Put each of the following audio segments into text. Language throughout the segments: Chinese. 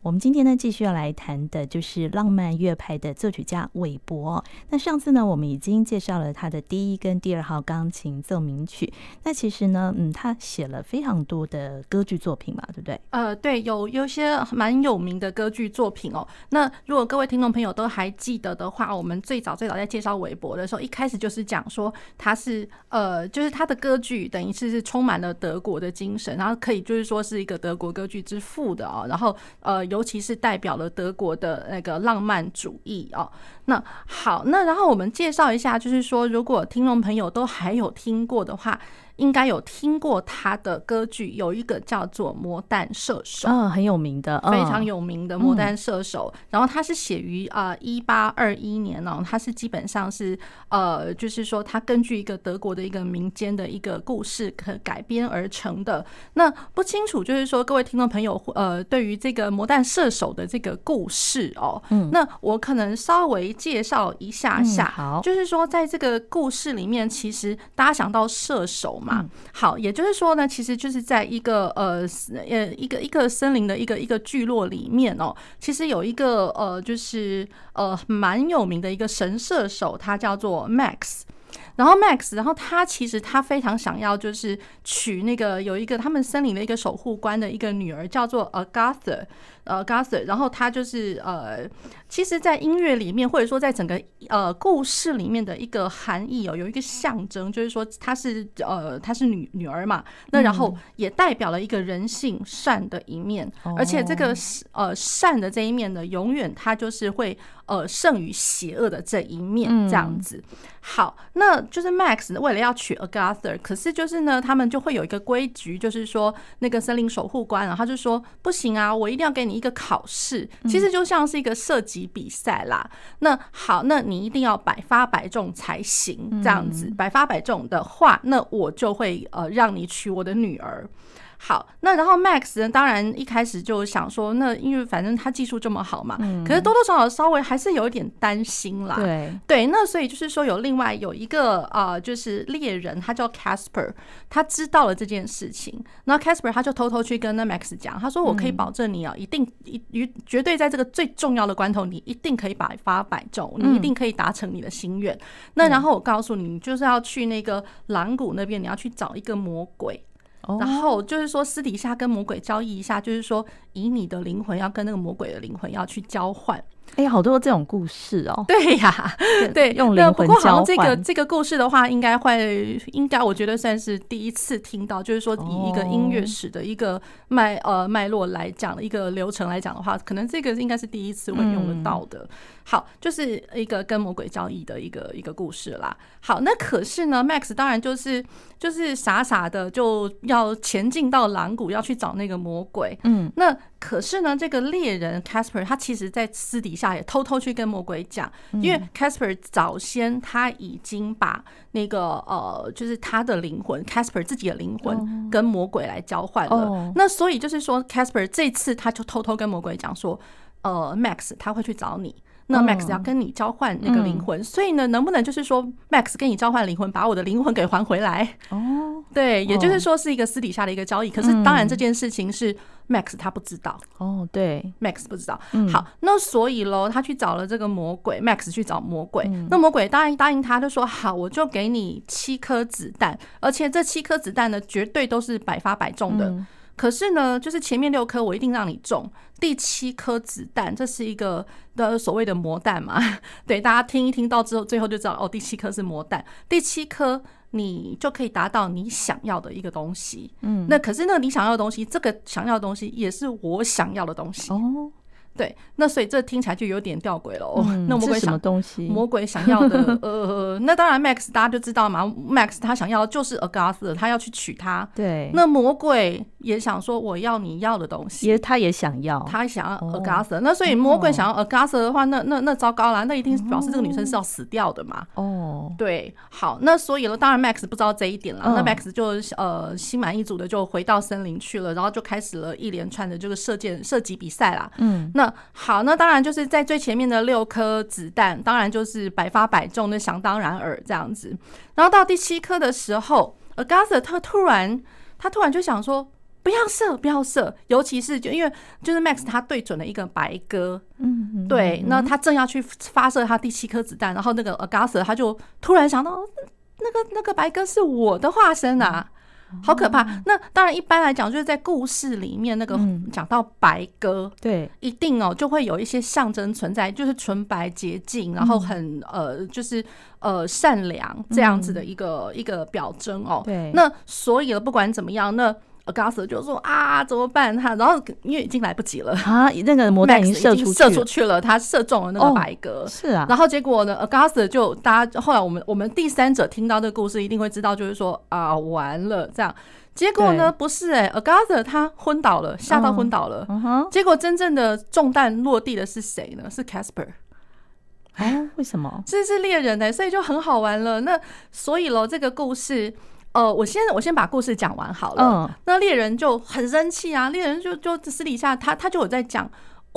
我们今天呢，继续要来谈的就是浪漫乐派的作曲家韦伯。那上次呢，我们已经介绍了他的第一跟第二号钢琴奏鸣曲。那其实呢，嗯，他写了非常多的歌剧作品嘛，对不对？呃，对，有有些蛮有名的歌剧作品哦。那如果各位听众朋友都还记得的话，我们最早最早在介绍韦伯的时候，一开始就是讲说他是呃，就是他的歌剧等于是是充满了德国的精神，然后可以就是说是一个德国歌剧之父的哦。然后呃。尤其是代表了德国的那个浪漫主义哦。那好，那然后我们介绍一下，就是说，如果听众朋友都还有听过的话。应该有听过他的歌剧，有一个叫做《魔弹射手》，嗯，很有名的，非常有名的《魔弹射手》。然后它是写于啊一八二一年哦，它是基本上是呃，就是说它根据一个德国的一个民间的一个故事可改编而成的。那不清楚，就是说各位听众朋友呃，对于这个《魔弹射手》的这个故事哦，嗯，那我可能稍微介绍一下下，好，就是说在这个故事里面，其实大家想到射手嘛。嗯，好，也就是说呢，其实就是在一个呃呃一个一个森林的一个一个聚落里面哦，其实有一个呃就是呃蛮有名的一个神射手，他叫做 Max。然后 Max，然后他其实他非常想要就是娶那个有一个他们森林的一个守护官的一个女儿，叫做 Agatha。呃 Agatha 然后他就是呃，其实，在音乐里面，或者说在整个呃故事里面的一个含义哦，有一个象征，就是说她是呃她是女女儿嘛，那然后也代表了一个人性善的一面，而且这个呃善的这一面呢，永远它就是会呃胜于邪恶的这一面这样子。好，那就是 Max 为了要娶 Agatha，可是就是呢，他们就会有一个规矩，就是说那个森林守护官啊，他就说不行啊，我一定要给你。一个考试其实就像是一个射击比赛啦。那好，那你一定要百发百中才行，这样子百发百中的话，那我就会呃让你娶我的女儿。好，那然后 Max 呢，当然一开始就想说，那因为反正他技术这么好嘛，嗯、可是多多少少稍微还是有一点担心啦。对对，那所以就是说有另外有一个啊、呃，就是猎人，他叫 Casper，他知道了这件事情，那 Casper 他就偷偷去跟那 Max 讲，他说我可以保证你啊，一定一一绝对在这个最重要的关头，你一定可以百发百中，你一定可以达成你的心愿。嗯、那然后我告诉你，你就是要去那个狼谷那边，你要去找一个魔鬼。然后就是说，私底下跟魔鬼交易一下，就是说，以你的灵魂要跟那个魔鬼的灵魂要去交换。哎，好多这种故事哦。对呀，对，用灵魂交换。不过好像这个这个故事的话，应该会，应该我觉得算是第一次听到，就是说以一个音乐史的一个脉呃脉络来讲，一个流程来讲的话，可能这个应该是第一次会用得到的。好，就是一个跟魔鬼交易的一个一个故事啦。好，那可是呢，Max 当然就是就是傻傻的就要前进到狼谷，要去找那个魔鬼。嗯，那可是呢，这个猎人 Casper 他其实在私底下也偷偷去跟魔鬼讲，因为 Casper 早先他已经把那个呃，就是他的灵魂 Casper 自己的灵魂跟魔鬼来交换了。那所以就是说，Casper 这次他就偷偷跟魔鬼讲说，呃，Max 他会去找你。那 Max 要跟你交换那个灵魂，所以呢，能不能就是说 Max 跟你交换灵魂，把我的灵魂给还回来？哦，对，也就是说是一个私底下的一个交易。可是当然这件事情是 Max 他不知道。哦，对，Max 不知道。好，那所以喽，他去找了这个魔鬼，Max 去找魔鬼。那魔鬼答应答应他，就说好，我就给你七颗子弹，而且这七颗子弹呢，绝对都是百发百中的。可是呢，就是前面六颗我一定让你中，第七颗子弹，这是一个的所谓的魔弹嘛？对，大家听一听到之后，最后就知道哦，第七颗是魔弹，第七颗你就可以达到你想要的一个东西。嗯，那可是那你想要的东西，这个想要的东西也是我想要的东西哦。对，那所以这听起来就有点吊诡了哦。那魔鬼想什么东西？魔鬼想要的，呃，那当然，Max 大家就知道嘛。Max 他想要的就是 Agatha，他要去娶她。对。那魔鬼也想说，我要你要的东西。也，他也想要，他想要 Agatha。那所以魔鬼想要 Agatha 的话，那那那糟糕了，那一定表示这个女生是要死掉的嘛。哦。对，好，那所以呢，当然 Max 不知道这一点了。那 Max 就呃心满意足的就回到森林去了，然后就开始了一连串的这个射箭射击比赛啦。嗯。那那好，那当然就是在最前面的六颗子弹，当然就是百发百中，那想当然耳这样子。然后到第七颗的时候，Agatha 他突然他突然就想说。不要射，不要射，尤其是就因为就是 Max 他对准了一个白鸽，嗯，对，那他正要去发射他第七颗子弹，然后那个 Agatha 他就突然想到，那个那个白鸽是我的化身啊，好可怕。那当然一般来讲就是在故事里面那个讲到白鸽，对，一定哦就会有一些象征存在，就是纯白洁净，然后很呃就是呃善良这样子的一个一个表征哦。对，那所以了不管怎么样那。Agatha 就说啊，怎么办？他然后因为已经来不及了啊，那个魔弹已经射出射出去了，他射中了那个白鸽。哦，是啊。然后结果呢，Agatha 就大家后来我们我们第三者听到这个故事，一定会知道，就是说啊，完了这样。结果呢，不是哎，欸，Agatha 他昏倒了，吓到昏倒了。嗯哼。结果真正的中弹落地的是谁呢？是 Casper。哎，为什么？这是猎人呢，欸，所以就很好玩了。那所以喽，这个故事。呃，我先我先把故事讲完好了。嗯，那猎人就很生气啊，猎人就就私底下他他就有在讲，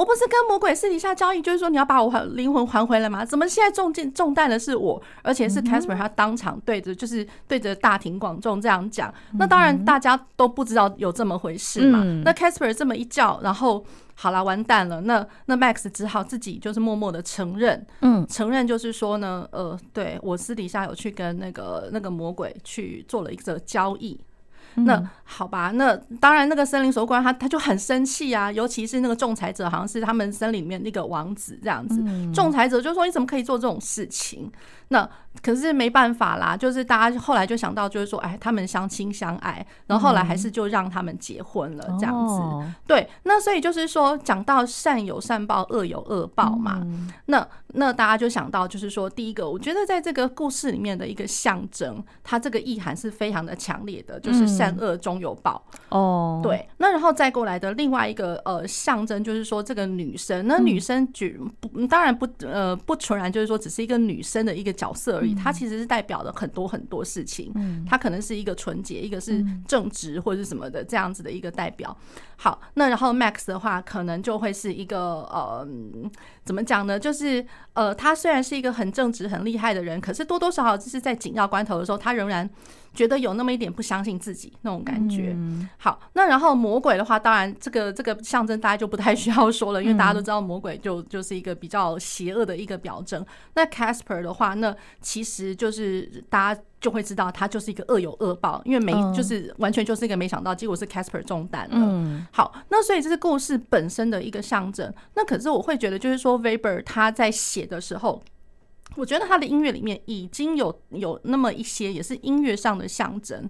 我不是跟魔鬼私底下交易，就是说你要把我还灵魂还回来吗？怎么现在中箭中弹的是我，而且是 Casper 他当场对着就是对着大庭广众这样讲。那当然大家都不知道有这么回事嘛。那 Casper 这么一叫，然后。好了，完蛋了。那那 Max 只好自己就是默默的承认，嗯，承认就是说呢，呃，对我私底下有去跟那个那个魔鬼去做了一个交易。那好吧，那当然那个森林守护官他他就很生气啊，尤其是那个仲裁者，好像是他们森林里面那个王子这样子。仲裁者就说，你怎么可以做这种事情？那可是没办法啦，就是大家后来就想到，就是说，哎，他们相亲相爱，然后后来还是就让他们结婚了，这样子。对，那所以就是说，讲到善有善报，恶有恶报嘛。那那大家就想到，就是说，第一个，我觉得在这个故事里面的一个象征，它这个意涵是非常的强烈的，就是善恶终有报。哦，对。那然后再过来的另外一个呃象征，就是说这个女生，那女生举不当然不呃不纯然就是说只是一个女生的一个。角色而已，它其实是代表了很多很多事情。它可能是一个纯洁，一个是正直或者是什么的这样子的一个代表。好，那然后 Max 的话，可能就会是一个呃，怎么讲呢？就是呃，他虽然是一个很正直、很厉害的人，可是多多少少就是在紧要关头的时候，他仍然。觉得有那么一点不相信自己那种感觉。好，那然后魔鬼的话，当然这个这个象征大家就不太需要说了，因为大家都知道魔鬼就就是一个比较邪恶的一个表征。那 Casper 的话，那其实就是大家就会知道他就是一个恶有恶报，因为没就是完全就是一个没想到，结果是 Casper 中弹了。好，那所以这是故事本身的一个象征。那可是我会觉得，就是说 Weber 他在写的时候。我觉得他的音乐里面已经有有那么一些，也是音乐上的象征。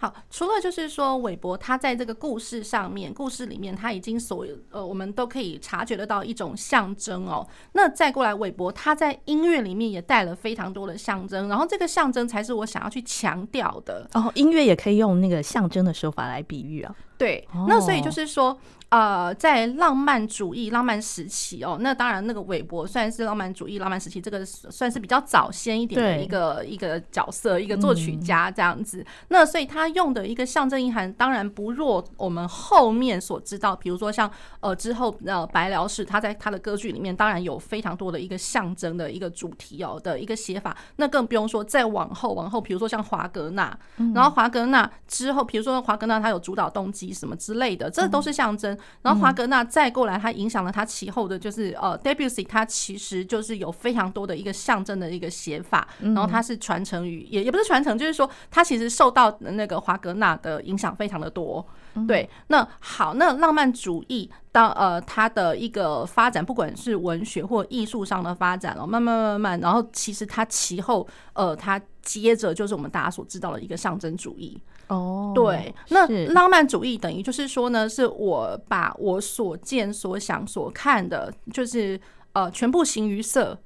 好，除了就是说韦伯他在这个故事上面，故事里面他已经所有呃，我们都可以察觉得到一种象征哦。那再过来，韦伯他在音乐里面也带了非常多的象征，然后这个象征才是我想要去强调的。哦，音乐也可以用那个象征的手法来比喻啊。对，那所以就是说。呃，在浪漫主义、浪漫时期哦，那当然那个韦伯算是浪漫主义、浪漫时期这个算是比较早先一点的一个一个角色，一个作曲家这样子。那所以他用的一个象征意涵，当然不弱我们后面所知道，比如说像呃之后呃白辽士他在他的歌剧里面，当然有非常多的一个象征的一个主题哦的一个写法。那更不用说再往后往后，比如说像华格纳，然后华格纳之后，比如说华格纳他有主导动机什么之类的，这都是象征。然后华格纳再过来，他影响了他其后的，就是呃，Debussy，他其实就是有非常多的一个象征的一个写法，然后它是传承于也也不是传承，就是说他其实受到那个华格纳的影响非常的多。对，那好，那浪漫主义当呃它的一个发展，不管是文学或艺术上的发展了，慢慢慢慢，然后其实它其后呃它接着就是我们大家所知道的一个象征主义。哦，对，那浪漫主义等于就是说呢，是我把我所见所想所看的，就是呃全部形于色。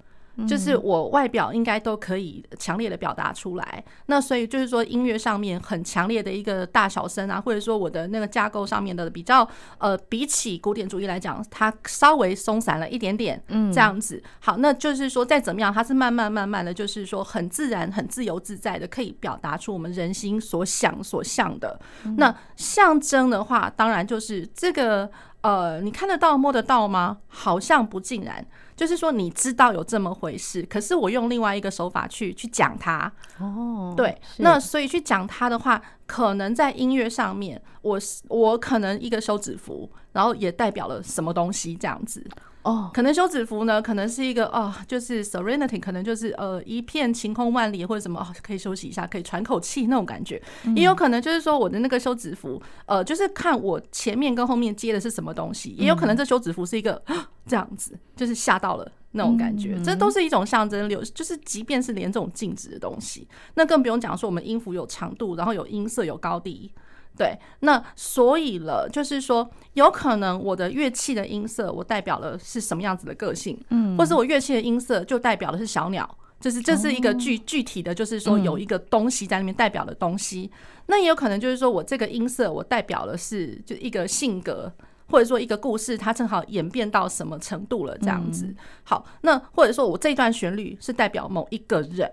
就是我外表应该都可以强烈的表达出来，那所以就是说音乐上面很强烈的一个大小声啊，或者说我的那个架构上面的比较呃，比起古典主义来讲，它稍微松散了一点点，嗯，这样子。好，那就是说再怎么样，它是慢慢慢慢的就是说很自然、很自由自在的，可以表达出我们人心所想所向的。那象征的话，当然就是这个。呃，你看得到摸得到吗？好像不尽然。就是说，你知道有这么回事，可是我用另外一个手法去去讲它。哦，对，那所以去讲它的话，可能在音乐上面，我我可能一个手指符，然后也代表了什么东西这样子。哦，可能休止符呢，可能是一个哦，就是 serenity，可能就是呃一片晴空万里或者什么哦，可以休息一下，可以喘口气那种感觉。也有可能就是说我的那个休止符，呃，就是看我前面跟后面接的是什么东西。也有可能这休止符是一个 这样子，就是吓到了那种感觉。这都是一种象征流，就是即便是连这种静止的东西，那更不用讲说我们音符有长度，然后有音色，有高低。对，那所以了，就是说，有可能我的乐器的音色，我代表了是什么样子的个性，嗯，或是我乐器的音色就代表的是小鸟，就是这是一个具具体的，就是说有一个东西在里面代表的东西。那也有可能就是说我这个音色，我代表的是就一个性格，或者说一个故事，它正好演变到什么程度了这样子。好，那或者说我这段旋律是代表某一个人，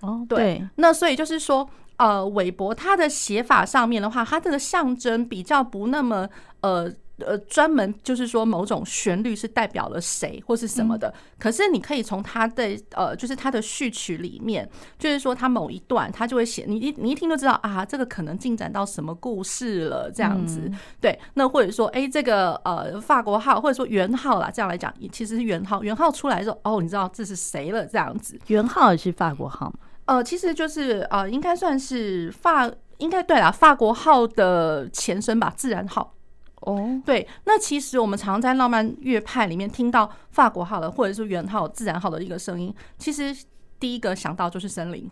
哦，对，那所以就是说。呃，韦伯他的写法上面的话，他这个象征比较不那么呃呃专门，就是说某种旋律是代表了谁或是什么的。可是你可以从他的呃，就是他的序曲里面，就是说他某一段他就会写，你一你一听就知道啊，这个可能进展到什么故事了这样子。对，那或者说哎，这个呃法国号或者说元号啦，这样来讲，其实是元号，元号出来之后，哦，你知道这是谁了这样子。元号也是法国号吗？呃，其实就是呃，应该算是法，应该对啦，法国号的前身吧，自然号。哦，对，那其实我们常常在浪漫乐派里面听到法国号的，或者是圆号、自然号的一个声音，其实第一个想到就是森林。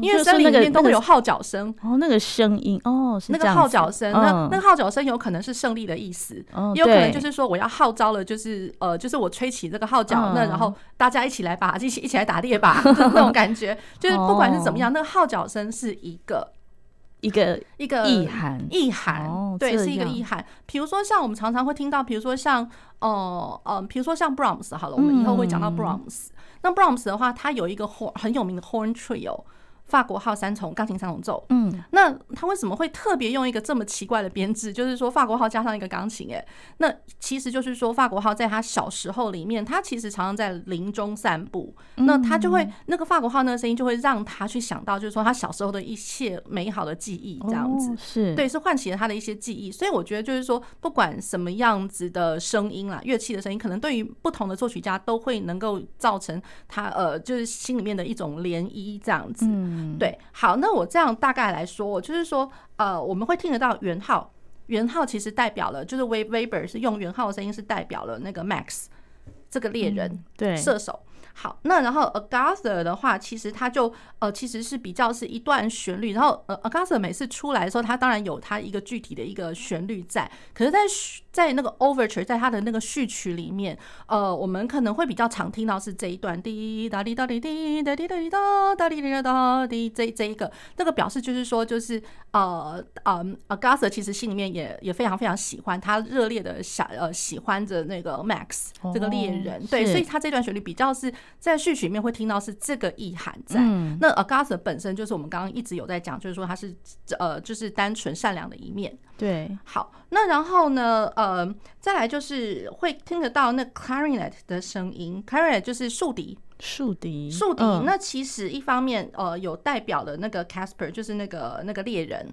因为森林里面都会有号角声。哦，那个声音哦，那个号角声，那那个号角声有可能是胜利的意思，也有可能就是说我要号召了，就是呃，就是我吹起这个号角，那然后大家一起来吧，一起一起来打猎吧，那种感觉，就是不管是怎么样，那个号角声是一个一个一个意涵，意涵，对，是一个意涵。比如说像我们常常会听到，比如说像呃呃，比如说像 Brahms 好了，我们以后会讲到 Brahms。那 Brahms 的话，它有一个 horn 很有名的 horn trio。法国号三重钢琴三重奏，嗯，那他为什么会特别用一个这么奇怪的编制？就是说法国号加上一个钢琴，哎，那其实就是说法国号在他小时候里面，他其实常常在林中散步，那他就会那个法国号那个声音就会让他去想到，就是说他小时候的一切美好的记忆，这样子。是。对，是唤起了他的一些记忆。所以我觉得就是说，不管什么样子的声音啦，乐器的声音，可能对于不同的作曲家都会能够造成他呃，就是心里面的一种涟漪，这样子。嗯，对，好，那我这样大概来说，我就是说，呃，我们会听得到圆号，圆号其实代表了，就是 Weber 是用圆号的声音是代表了那个 Max 这个猎人，对，射手。好，那然后 Agatha 的话，其实它就呃，其实是比较是一段旋律。然后呃，Agatha 每次出来的时候，它当然有它一个具体的一个旋律在。可是，在在那个 Overture，在它的那个序曲里面，呃，我们可能会比较常听到是这一段滴答滴答滴滴答滴答滴答答滴答答滴这这一个，那个表示就是说，就是呃嗯，Agatha 其实心里面也也非常非常喜欢他热烈的想呃喜欢着那个 Max 这个猎人，对，所以他这段旋律比较是。在序曲里面会听到是这个意涵在。那 Agatha 本身就是我们刚刚一直有在讲，就是说他是呃，就是单纯善良的一面。对，好，那然后呢，呃，再来就是会听得到那 clarinet 的声音，clarinet 就是竖笛，竖笛，竖笛。那其实一方面呃，有代表的那个 Casper，就是那个那个猎人。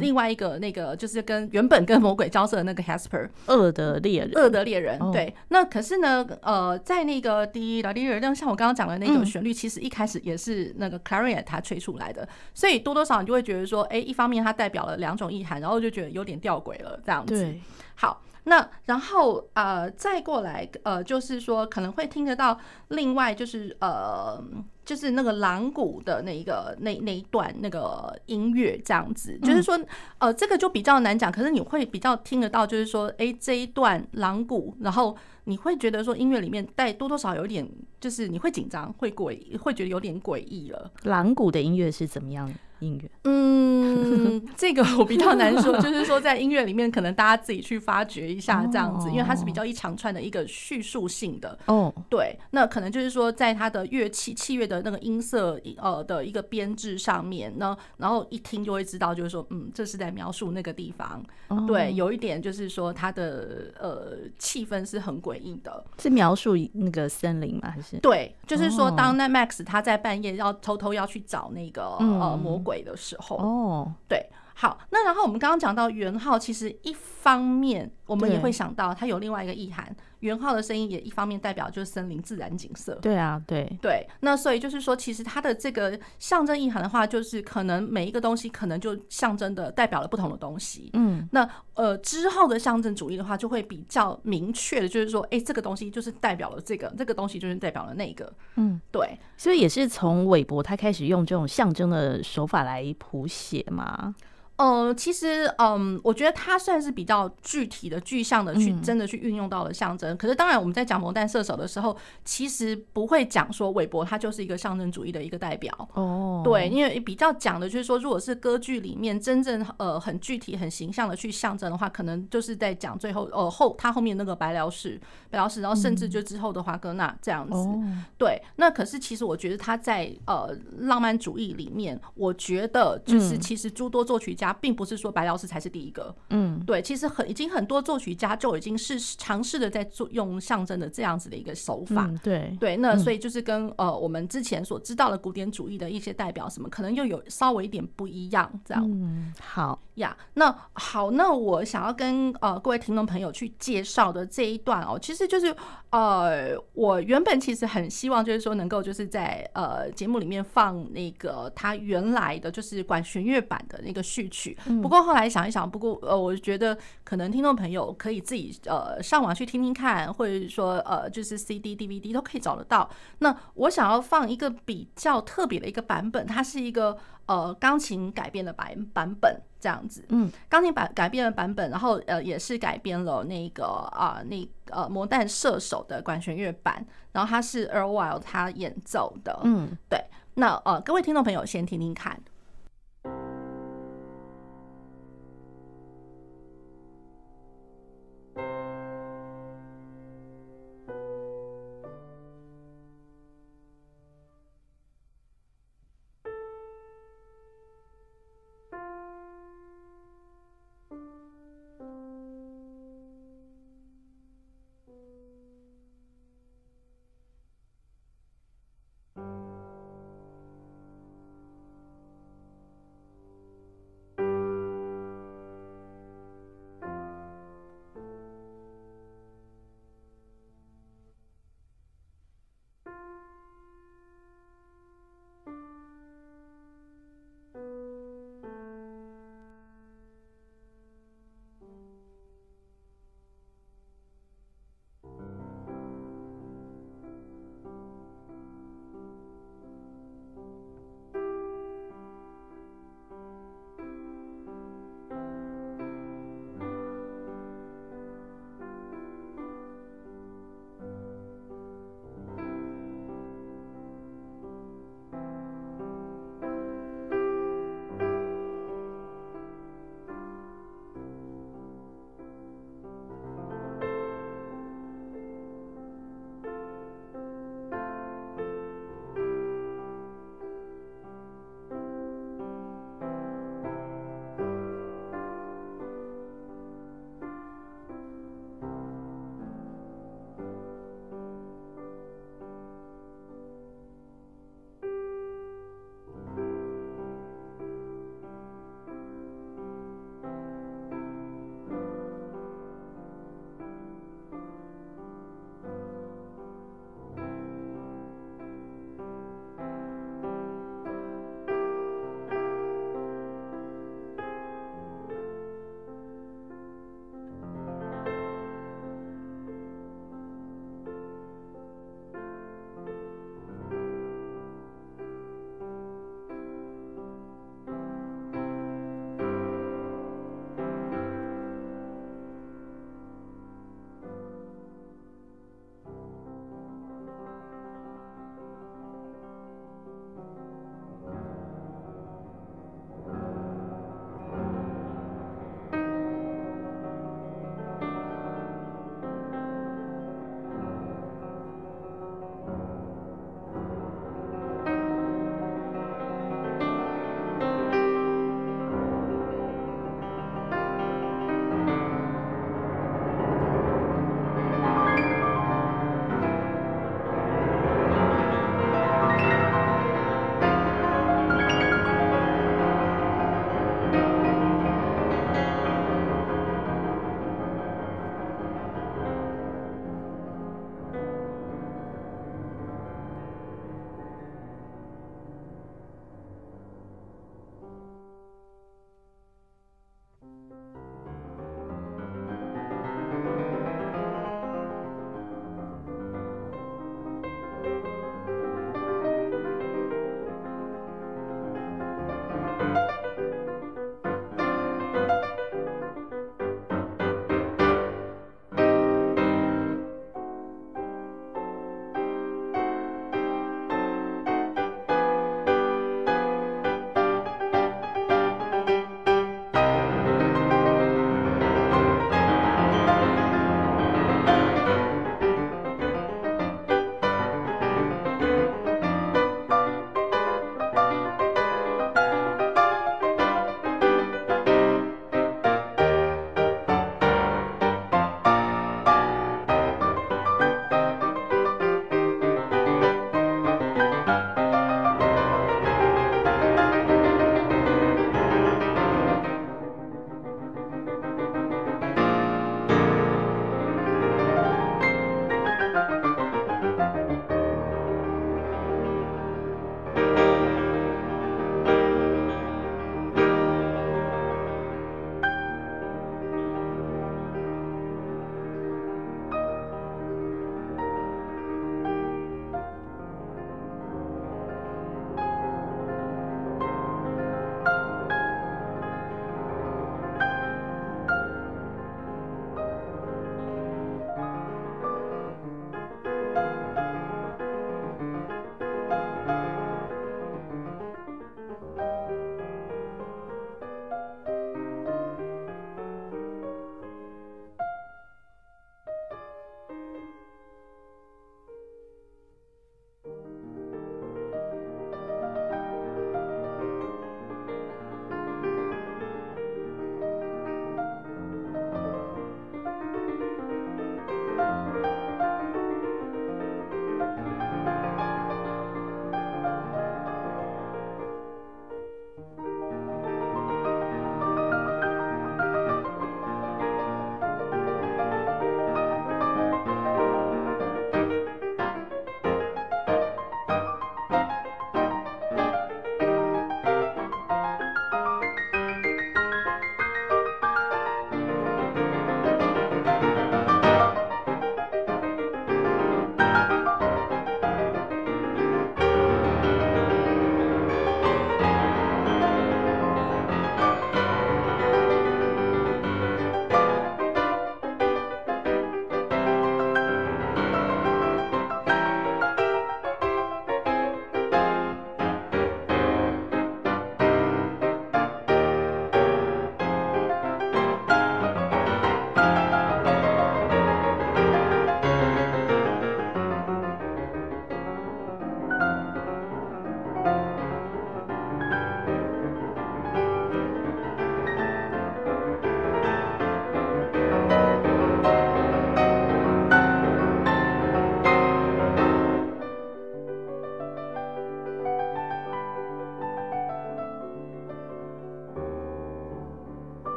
另外一个那个就是跟原本跟魔鬼交涉的那个 Hasper 恶的猎人，恶的猎人。对，那可是呢，呃，在那个第一的猎人，像我刚刚讲的那个旋律，其实一开始也是那个 Clarinet 他吹出来的，所以多多少少你就会觉得说，哎，一方面它代表了两种意涵，然后就觉得有点吊诡了这样子。好，那然后呃，再过来呃，就是说可能会听得到另外就是呃。就是那个狼谷的那一个那那一段那个音乐这样子，就是说，呃，这个就比较难讲，可是你会比较听得到，就是说，哎，这一段狼谷，然后你会觉得说音乐里面带多多少有点，就是你会紧张，会诡，会觉得有点诡异了。狼谷的音乐是怎么样？音乐？嗯，这个我比较难说，就是说在音乐里面，可能大家自己去发掘一下这样子，因为它是比较一长串的一个叙述性的。哦，对，那可能就是说在它的乐器器乐的那个音色呃的一个编制上面呢，然后一听就会知道，就是说，嗯，这是在描述那个地方。对，有一点就是说它的呃气氛是很诡异的，是描述那个森林吗？还是？对，就是说当那 Max 他在半夜要偷偷要去找那个呃魔鬼的时候。哦，对，好，那然后我们刚刚讲到元昊，其实一方面我们也会想到它有另外一个意涵，圆号的声音也一方面代表就是森林自然景色。对啊，对对，那所以就是说，其实它的这个象征意涵的话，就是可能每一个东西可能就象征的代表了不同的东西。嗯，那呃之后的象征主义的话，就会比较明确的，就是说，哎，这个东西就是代表了这个，这个东西就是代表了那个。嗯，对，所以也是从韦伯他开始用这种象征的手法来谱写嘛。呃，其实，嗯，我觉得它算是比较具体的、具象的去真的去运用到了象征。可是，当然我们在讲魔弹射手的时候，其实不会讲说韦伯他就是一个象征主义的一个代表。哦，对，因为比较讲的就是说，如果是歌剧里面真正呃很具体、很形象的去象征的话，可能就是在讲最后呃后他后面那个白辽士、白辽士，然后甚至就之后的华格纳这样子。对，那可是其实我觉得他在呃浪漫主义里面，我觉得就是其实诸多作曲家。并不是说白老师才是第一个，嗯，对，其实很已经很多作曲家就已经是尝试的在做用象征的这样子的一个手法，嗯、对。对，那所以就是跟呃我们之前所知道的古典主义的一些代表什么，可能又有稍微一点不一样，这样，嗯，好。呀，那好，那我想要跟呃各位听众朋友去介绍的这一段哦，其实就是呃我原本其实很希望就是说能够就是在呃节目里面放那个他原来的就是管弦乐版的那个序曲。不过后来想一想，不过呃，我觉得可能听众朋友可以自己呃上网去听听看，或者说呃就是 CD、DVD 都可以找得到。那我想要放一个比较特别的一个版本，它是一个呃钢琴改编的版版本这样子。嗯，钢琴版改编的版本，然后呃也是改编了那个啊、呃、那呃魔弹射手的管弦乐版，然后它是 Earl Wild 他演奏的。嗯，对。那呃各位听众朋友先听听看。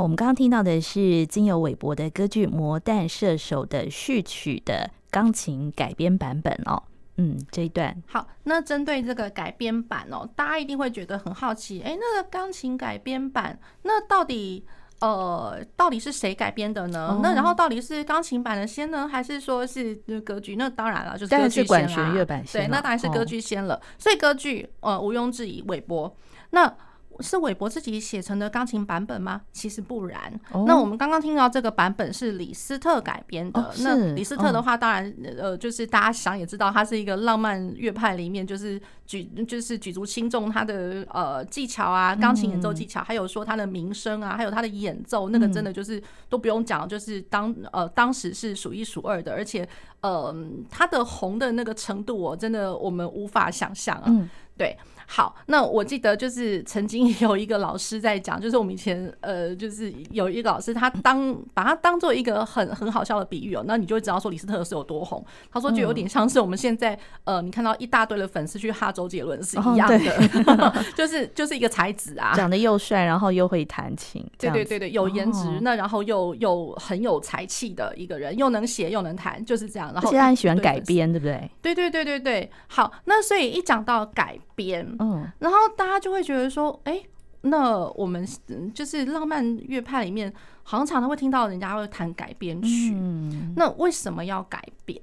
我们刚刚听到的是经由韦伯的歌剧《魔弹射手》的序曲的钢琴改编版本哦。嗯，这一段好。那针对这个改编版哦，大家一定会觉得很好奇，哎，那个钢琴改编版，那到底呃，到底是谁改编的呢？哦、那然后到底是钢琴版的先呢，还是说是歌剧？那当然了，就是歌剧先啦。对，那当然是歌剧先了。哦、所以歌剧呃，毋庸置疑，韦伯那。是韦伯自己写成的钢琴版本吗？其实不然。Oh. 那我们刚刚听到这个版本是李斯特改编的。Oh, 那李斯特的话，当然呃，就是大家想也知道，他是一个浪漫乐派里面就是举就是举足轻重他的呃技巧啊，钢琴演奏技巧，还有说他的名声啊，还有他的演奏，那个真的就是都不用讲，就是当呃当时是数一数二的，而且呃他的红的那个程度，我真的我们无法想象啊。对。好，那我记得就是曾经 有一个老师在讲，就是我们以前呃，就是有一个老师，他当把他当做一个很很好笑的比喻哦、喔，那你就会知道说李斯特是有多红。他说就有点像是我们现在呃，你看到一大堆的粉丝去哈周杰伦是一样的，就是就是一个才子啊，长得又帅，然后又会弹琴，对对对对，有颜值，那然后又又很有才气的一个人，又能写又能弹，就是这样。然后现在很喜欢改编，对不对？对对对对对。好，那所以一讲到改编。嗯，然后大家就会觉得说，哎，那我们就是浪漫乐派里面，好像常常会听到人家会弹改编曲，嗯，那为什么要改编？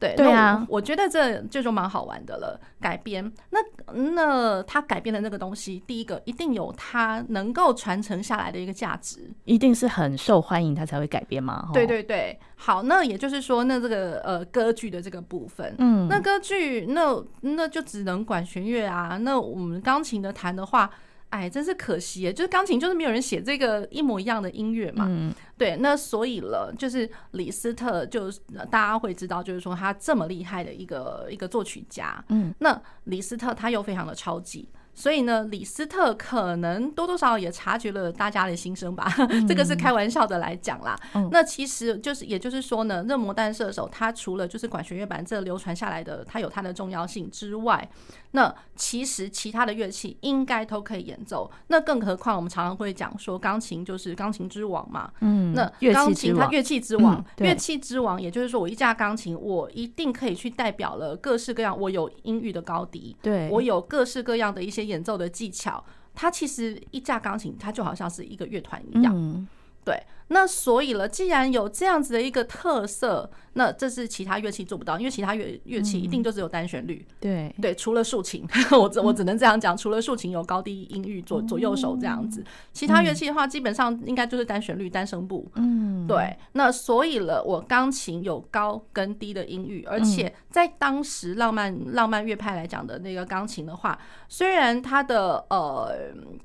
对，对啊，我觉得这这就蛮好玩的了。改编，那那他改编的那个东西，第一个一定有他能够传承下来的一个价值，一定是很受欢迎，他才会改编嘛。对对对，好，那也就是说，那这个呃歌剧的这个部分，嗯，那歌剧那那就只能管弦乐啊，那我们钢琴的弹的话。哎，真是可惜耶，就是钢琴就是没有人写这个一模一样的音乐嘛。嗯，对，那所以了，就是李斯特，就大家会知道，就是说他这么厉害的一个一个作曲家。嗯，那李斯特他又非常的超级。所以呢，李斯特可能多多少少也察觉了大家的心声吧，嗯、这个是开玩笑的来讲啦。嗯、那其实就是，也就是说呢，热魔弹射手它除了就是管弦乐版这流传下来的，它有它的重要性之外，那其实其他的乐器应该都可以演奏。那更何况我们常常会讲说，钢琴就是钢琴之王嘛。嗯，那钢琴它乐器之王，乐器之王，也就是说，我一架钢琴，我一定可以去代表了各式各样，我有音域的高低，对，我有各式各样的一些。演奏的技巧，它其实一架钢琴，它就好像是一个乐团一样，嗯、对。那所以了，既然有这样子的一个特色，那这是其他乐器做不到，因为其他乐乐器一定就只有单旋律，嗯、对。对，除了竖琴，我只我只能这样讲，除了竖琴有高低音域左左右手这样子，其他乐器的话，基本上应该就是单旋律单声部，嗯，对。那所以了，我钢琴有高跟低的音域，而且在当时浪漫浪漫乐派来讲的那个钢琴的话，虽然它的呃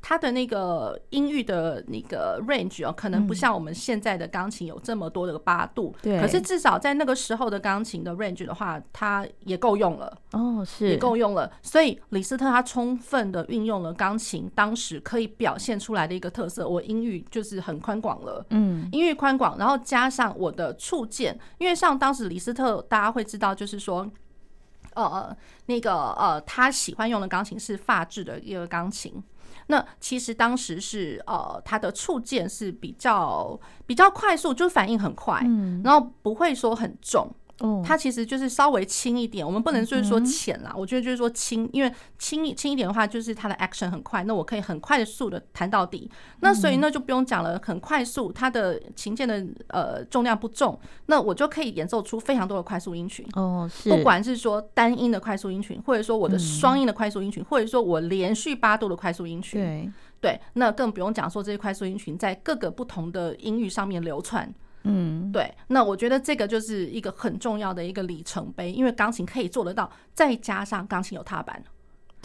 它的那个音域的那个 range 哦，可能不像我们。现在的钢琴有这么多的八度，对，可是至少在那个时候的钢琴的 range 的话，它也够用了哦，是也够用了。所以李斯特他充分的运用了钢琴当时可以表现出来的一个特色，我音域就是很宽广了，嗯，音域宽广，然后加上我的触键，因为像当时李斯特大家会知道，就是说，呃，那个呃，他喜欢用的钢琴是发质的一个钢琴。那其实当时是呃，它的触键是比较比较快速，就反应很快，嗯，然后不会说很重。哦，它其实就是稍微轻一点，我们不能就是说浅啦，我觉得就是说轻，因为轻一轻一点的话，就是它的 action 很快，那我可以很快速的弹到底，那所以那就不用讲了，很快速，它的琴键的呃重量不重，那我就可以演奏出非常多的快速音群。哦，是，不管是说单音的快速音群，或者说我的双音的快速音群，或者说我连续八度的快速音群，对。对，那更不用讲说这些快速音群在各个不同的音域上面流窜。嗯，对，那我觉得这个就是一个很重要的一个里程碑，因为钢琴可以做得到，再加上钢琴有踏板。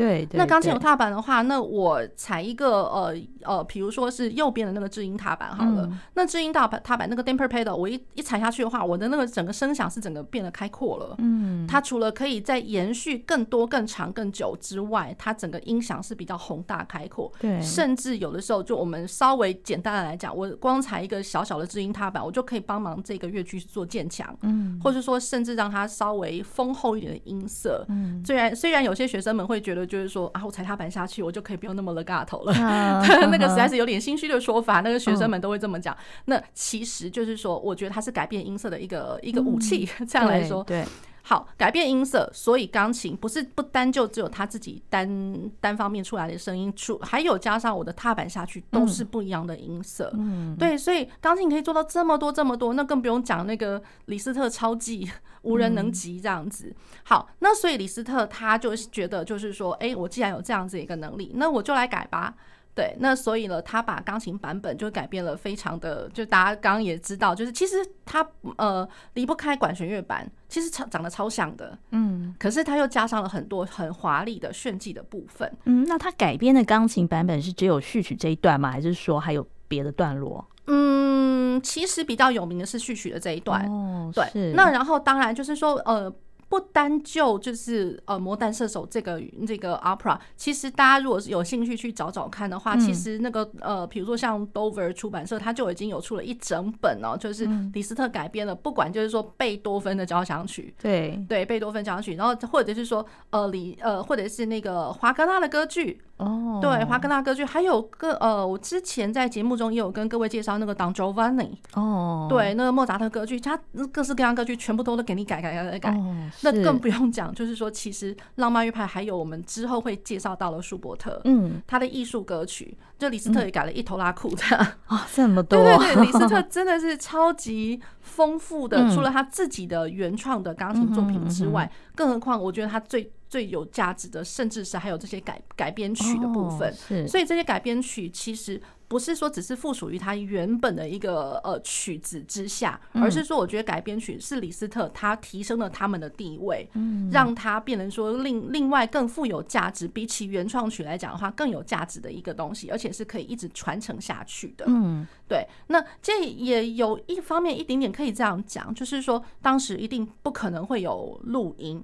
对，对，那钢琴有踏板的话，那我踩一个呃呃，比如说是右边的那个制音踏板好了，嗯、那制音踏板踏板那个 damper pedal，我一一踩下去的话，我的那个整个声响是整个变得开阔了。嗯，它除了可以再延续更多、更长、更久之外，它整个音响是比较宏大开阔。对，甚至有的时候，就我们稍微简单的来讲，我光踩一个小小的制音踏板，我就可以帮忙这个乐曲做渐强。嗯，或者说甚至让它稍微丰厚一点的音色。嗯，虽然虽然有些学生们会觉得。就是说啊，我踩踏板下去，我就可以不用那么 legato 了。Uh -huh. 那个实在是有点心虚的说法，那个学生们都会这么讲。Uh. 那其实就是说，我觉得它是改变音色的一个一个武器。Uh. 这样来说，对。对好，改变音色，所以钢琴不是不单就只有他自己单单方面出来的声音，出还有加上我的踏板下去都是不一样的音色。嗯，对，所以钢琴可以做到这么多这么多，那更不用讲那个李斯特超技无人能及这样子。好，那所以李斯特他就是觉得就是说，哎，我既然有这样子一个能力，那我就来改吧。对，那所以呢，他把钢琴版本就改变了，非常的，就大家刚刚也知道，就是其实他呃离不开管弦乐版，其实超长得超像的，嗯，可是他又加上了很多很华丽的炫技的部分，嗯，那他改编的钢琴版本是只有序曲这一段吗？还是说还有别的段落？嗯，其实比较有名的是序曲的这一段，哦，对，那然后当然就是说呃。不单就就是呃，魔弹射手这个这个 opera，其实大家如果是有兴趣去找找看的话，嗯、其实那个呃，比如说像 Dover 出版社，它就已经有出了一整本哦，就是李斯特改编了，不管就是说贝多芬的交响曲，对对，贝多芬交响曲，然后或者是说呃李呃，或者是那个华格纳的歌剧。哦，对，华格纳歌剧还有个呃，我之前在节目中也有跟各位介绍那个 Don Giovanni 哦，对，那个莫扎特歌剧，他各式各样歌剧全部都都给你改改改改改，那更不用讲，就是说其实浪漫乐派还有我们之后会介绍到了舒伯特，嗯，他的艺术歌曲，就李斯特也改了一头拉库的啊，这么多，对对对，李斯特。真的是超级丰富的，除了他自己的原创的钢琴作品之外，更何况我觉得他最。最有价值的，甚至是还有这些改改编曲的部分。哦，所以这些改编曲其实不是说只是附属于他原本的一个呃曲子之下，而是说我觉得改编曲是李斯特他提升了他们的地位，让他变成说另另外更富有价值，比起原创曲来讲的话更有价值的一个东西，而且是可以一直传承下去的。嗯，对。那这也有一方面一点点可以这样讲，就是说当时一定不可能会有录音。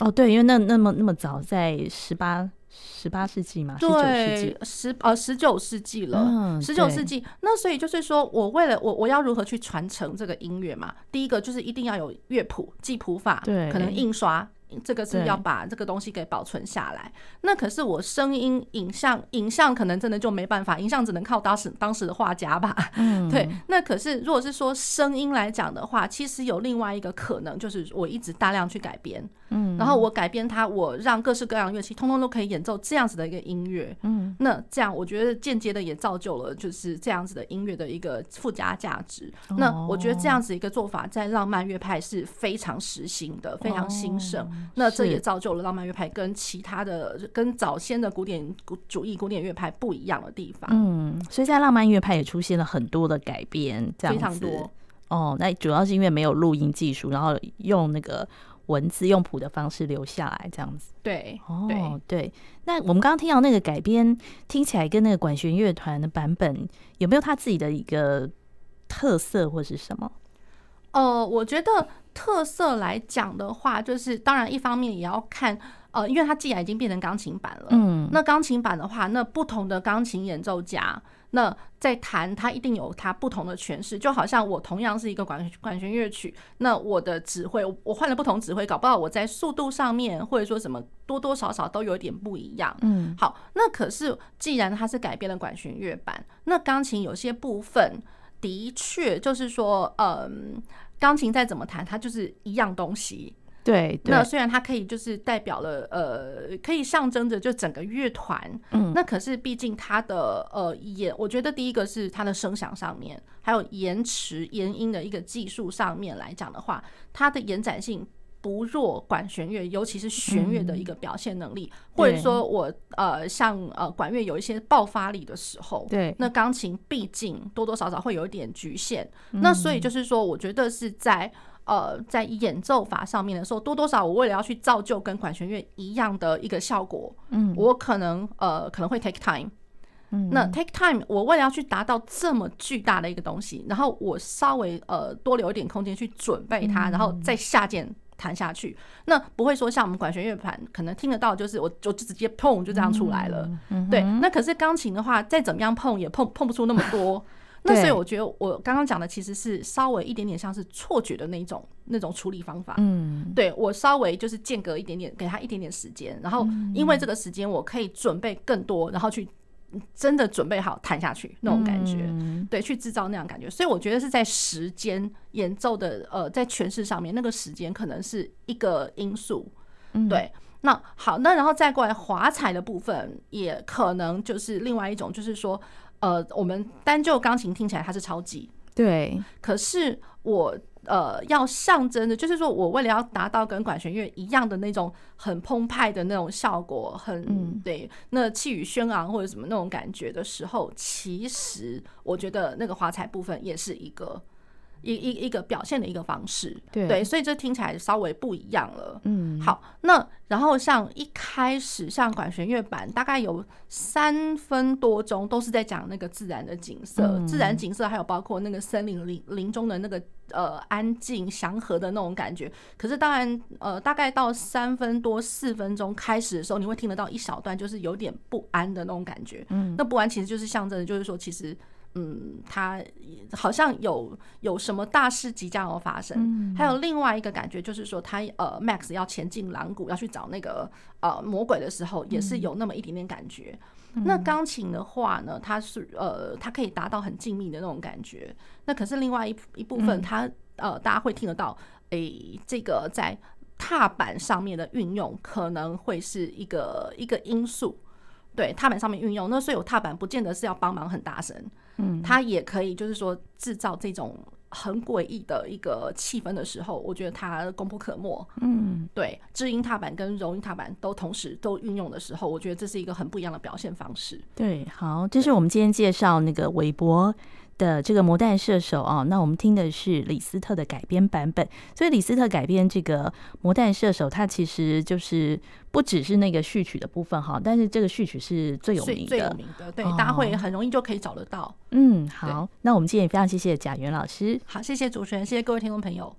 哦，对，因为那那么那么早，在十八十八世纪嘛，对，十呃十九世纪了，十九世纪。那所以就是说我为了我我要如何去传承这个音乐嘛？第一个就是一定要有乐谱、记谱法，对，可能印刷。这个是要把这个东西给保存下来。那可是我声音、影像、影像可能真的就没办法，影像只能靠当时当时的画家吧。嗯，对。那可是如果是说声音来讲的话，其实有另外一个可能，就是我一直大量去改编。嗯，然后我改编它，我让各式各样乐器通通都可以演奏这样子的一个音乐。嗯，那这样我觉得间接的也造就了就是这样子的音乐的一个附加价值。那我觉得这样子一个做法在浪漫乐派是非常实行的，非常兴盛。那这也造就了浪漫乐派跟其他的、跟早先的古典主义、古典乐派不一样的地方。嗯，所以在浪漫乐派也出现了很多的改编，这样子。非常多。哦，那主要是因为没有录音技术，然后用那个文字、用谱的方式留下来，这样子。对。哦，对。那我们刚刚听到那个改编，听起来跟那个管弦乐团的版本有没有他自己的一个特色或是什么？呃，我觉得。特色来讲的话，就是当然一方面也要看，呃，因为它既然已经变成钢琴版了，嗯，那钢琴版的话，那不同的钢琴演奏家，那在弹，它一定有它不同的诠释。就好像我同样是一个管管弦乐曲，那我的指挥，我换了不同指挥，搞不好我在速度上面或者说什么多多少少都有点不一样。嗯，好，那可是既然它是改编了管弦乐版，那钢琴有些部分的确就是说，嗯。钢琴再怎么弹，它就是一样东西。对，对，那虽然它可以就是代表了呃，可以象征着就整个乐团。嗯，那可是毕竟它的呃延，我觉得第一个是它的声响上面，还有延迟延音的一个技术上面来讲的话，它的延展性。不弱管弦乐，尤其是弦乐的一个表现能力，嗯、或者说我呃像呃管乐有一些爆发力的时候，对，那钢琴毕竟多多少少会有一点局限，嗯、那所以就是说，我觉得是在呃在演奏法上面的时候，多多少我为了要去造就跟管弦乐一样的一个效果，嗯，我可能呃可能会 take time，嗯，那 take time 我为了要去达到这么巨大的一个东西，然后我稍微呃多留一点空间去准备它，然后再下键。弹下去，那不会说像我们管弦乐盘可能听得到，就是我我就直接碰就这样出来了。嗯、对，那可是钢琴的话，再怎么样碰也碰碰不出那么多。那所以我觉得我刚刚讲的其实是稍微一点点像是错觉的那种那种处理方法。嗯，对，我稍微就是间隔一点点，给他一点点时间，然后因为这个时间我可以准备更多，然后去真的准备好弹下去那种感觉。对，去制造那样感觉。所以我觉得是在时间演奏的呃，在诠释上面，那个时间可能是一个因素。对。那好，那然后再过来华彩的部分，也可能就是另外一种，就是说，呃，我们单就钢琴听起来它是超级对，可是我呃要象征的，就是说我为了要达到跟管弦乐一样的那种很澎湃的那种效果，很对，那气宇轩昂或者什么那种感觉的时候，其实我觉得那个华彩部分也是一个。一一一个表现的一个方式，对，对，所以这听起来稍微不一样了。嗯，好，那然后像一开始像管弦乐版，大概有三分多钟都是在讲那个自然的景色，嗯、自然景色还有包括那个森林林林中的那个呃安静祥和的那种感觉。可是当然呃，大概到三分多四分钟开始的时候，你会听得到一小段就是有点不安的那种感觉。嗯，那不安其实就是象征，就是说其实。嗯，他好像有有什么大事即将要发生。嗯，还有另外一个感觉就是说，他呃，Max 要前进狼谷要去找那个呃魔鬼的时候，也是有那么一点点感觉。嗯，那钢琴的话呢，它是呃，它可以达到很静谧的那种感觉。那可是另外一一部分，它呃，大家会听得到，诶、欸，这个在踏板上面的运用可能会是一个一个因素。对，踏板上面运用，那所以有踏板不见得是要帮忙很大声。嗯，它也可以，就是说制造这种很诡异的一个气氛的时候，我觉得它功不可没。嗯，对，知音踏板跟柔音踏板都同时都运用的时候，我觉得这是一个很不一样的表现方式。对，好，这是我们今天介绍那个韦伯的这个魔弹射手啊，那我们听的是李斯特的改编版本。所以李斯特改编这个魔弹射手，它其实就是不只是那个序曲的部分哈，但是这个序曲是最有名的，最有名的，对，大家会很容易就可以找得到。嗯，好，那我们今天也非常谢谢贾元老师，好，谢谢主持人，谢谢各位听众朋友。